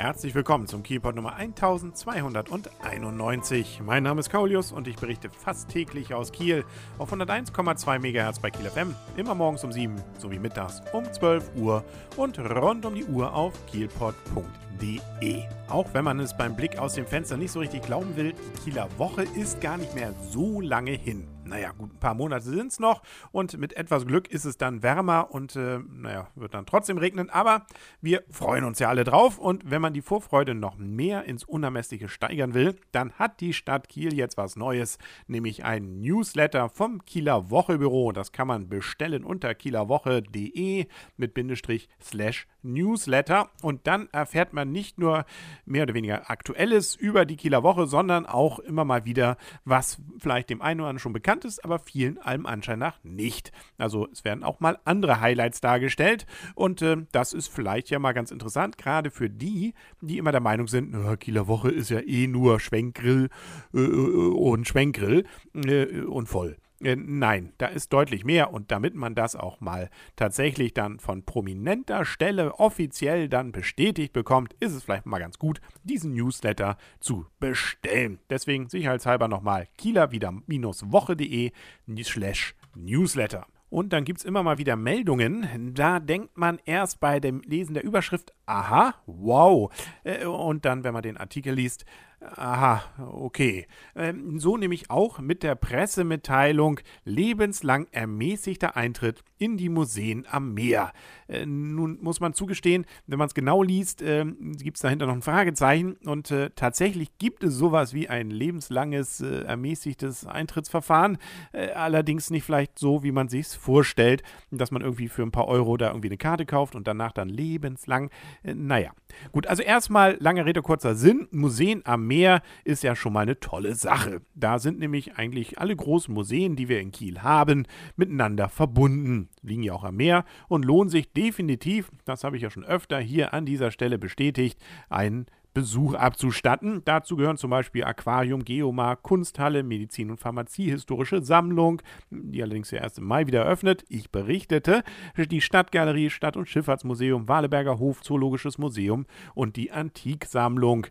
Herzlich willkommen zum Kielpot Nummer 1291. Mein Name ist Kaulius und ich berichte fast täglich aus Kiel auf 101,2 MHz bei Kiel FM, immer morgens um 7 sowie mittags um 12 Uhr und rund um die Uhr auf kielpot.de. Auch wenn man es beim Blick aus dem Fenster nicht so richtig glauben will, die Kieler Woche ist gar nicht mehr so lange hin naja, gut, ein paar Monate sind es noch und mit etwas Glück ist es dann wärmer und äh, naja, wird dann trotzdem regnen, aber wir freuen uns ja alle drauf und wenn man die Vorfreude noch mehr ins Unermessliche steigern will, dann hat die Stadt Kiel jetzt was Neues, nämlich ein Newsletter vom Kieler Wochebüro. Das kann man bestellen unter kielerwoche.de mit Bindestrich slash Newsletter und dann erfährt man nicht nur mehr oder weniger Aktuelles über die Kieler Woche, sondern auch immer mal wieder, was vielleicht dem einen oder anderen schon bekannt ist, aber vielen allem Anschein nach nicht. Also es werden auch mal andere Highlights dargestellt und äh, das ist vielleicht ja mal ganz interessant, gerade für die, die immer der Meinung sind, Kieler Woche ist ja eh nur Schwenkgrill äh, äh und Schwenkgrill äh, und voll. Äh, nein, da ist deutlich mehr und damit man das auch mal tatsächlich dann von prominenter Stelle offiziell dann bestätigt bekommt, ist es vielleicht mal ganz gut, diesen Newsletter zu bestellen. Deswegen sicherheitshalber nochmal kieler-woche.de slash Newsletter. Und dann gibt es immer mal wieder Meldungen. Da denkt man erst bei dem Lesen der Überschrift, aha, wow. Äh, und dann, wenn man den Artikel liest, Aha, okay. Ähm, so nämlich auch mit der Pressemitteilung lebenslang ermäßigter Eintritt in die Museen am Meer. Äh, nun muss man zugestehen, wenn man es genau liest, äh, gibt es dahinter noch ein Fragezeichen und äh, tatsächlich gibt es sowas wie ein lebenslanges äh, ermäßigtes Eintrittsverfahren, allerdings nicht vielleicht so, wie man sich vorstellt, dass man irgendwie für ein paar Euro da irgendwie eine Karte kauft und danach dann lebenslang. Naja, gut, also erstmal lange Rede, kurzer Sinn. Museen am Meer ist ja schon mal eine tolle Sache. Da sind nämlich eigentlich alle großen Museen, die wir in Kiel haben, miteinander verbunden. Liegen ja auch am Meer und lohnen sich definitiv, das habe ich ja schon öfter hier an dieser Stelle bestätigt, einen Besuch abzustatten. Dazu gehören zum Beispiel Aquarium, Geomar, Kunsthalle, Medizin- und Pharmaziehistorische Sammlung, die allerdings ja erst im Mai wieder eröffnet. Ich berichtete, die Stadtgalerie, Stadt- und Schifffahrtsmuseum, Waleberger Hof, Zoologisches Museum und die Antiksammlung.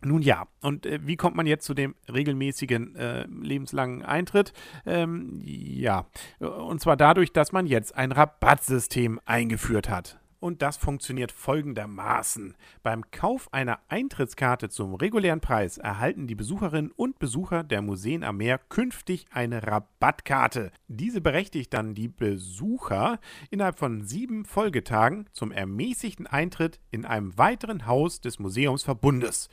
Nun ja, und äh, wie kommt man jetzt zu dem regelmäßigen äh, lebenslangen Eintritt? Ähm, ja, und zwar dadurch, dass man jetzt ein Rabattsystem eingeführt hat. Und das funktioniert folgendermaßen. Beim Kauf einer Eintrittskarte zum regulären Preis erhalten die Besucherinnen und Besucher der Museen am Meer künftig eine Rabattkarte. Diese berechtigt dann die Besucher innerhalb von sieben Folgetagen zum ermäßigten Eintritt in einem weiteren Haus des Museumsverbundes.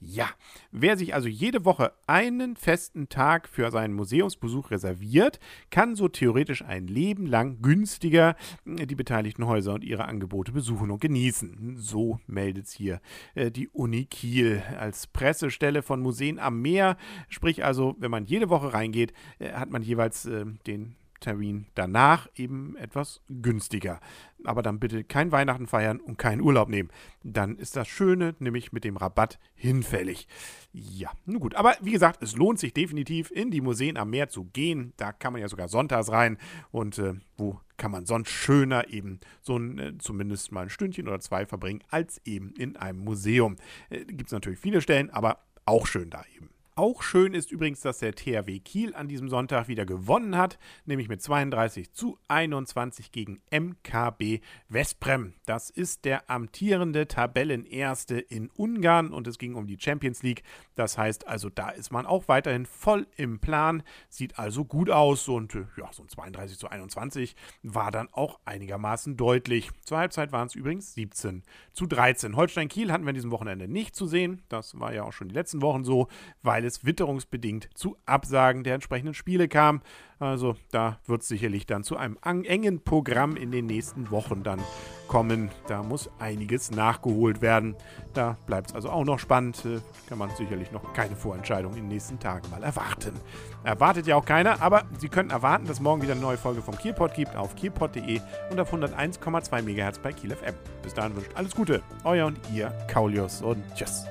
Ja, wer sich also jede Woche einen festen Tag für seinen Museumsbesuch reserviert, kann so theoretisch ein Leben lang günstiger die beteiligten Häuser und ihre Angebote besuchen und genießen. So meldet es hier äh, die Uni Kiel als Pressestelle von Museen am Meer. Sprich also, wenn man jede Woche reingeht, äh, hat man jeweils äh, den Termin danach eben etwas günstiger. Aber dann bitte kein Weihnachten feiern und keinen Urlaub nehmen. Dann ist das Schöne, nämlich mit dem Rabatt, hinfällig. Ja, nun gut. Aber wie gesagt, es lohnt sich definitiv, in die Museen am Meer zu gehen. Da kann man ja sogar sonntags rein. Und äh, wo kann man sonst schöner eben so ein, äh, zumindest mal ein Stündchen oder zwei verbringen, als eben in einem Museum. Äh, Gibt es natürlich viele Stellen, aber auch schön da eben. Auch schön ist übrigens, dass der THW Kiel an diesem Sonntag wieder gewonnen hat, nämlich mit 32 zu 21 gegen MKB Westbrem. Das ist der amtierende Tabellenerste in Ungarn und es ging um die Champions League. Das heißt also, da ist man auch weiterhin voll im Plan, sieht also gut aus und äh, ja, so ein 32 zu 21 war dann auch einigermaßen deutlich. Zur Halbzeit waren es übrigens 17 zu 13. Holstein Kiel hatten wir an diesem Wochenende nicht zu sehen. Das war ja auch schon die letzten Wochen so, weil es es witterungsbedingt zu Absagen der entsprechenden Spiele kam. Also da wird es sicherlich dann zu einem engen Programm in den nächsten Wochen dann kommen. Da muss einiges nachgeholt werden. Da bleibt es also auch noch spannend. Äh, kann man sicherlich noch keine Vorentscheidung in den nächsten Tagen mal erwarten. Erwartet ja auch keiner, aber Sie können erwarten, dass morgen wieder eine neue Folge vom Kielpot gibt auf kielpot.de und auf 101,2 MHz bei Kiel FM. Bis dahin wünscht alles Gute. Euer und ihr Kaulius und tschüss.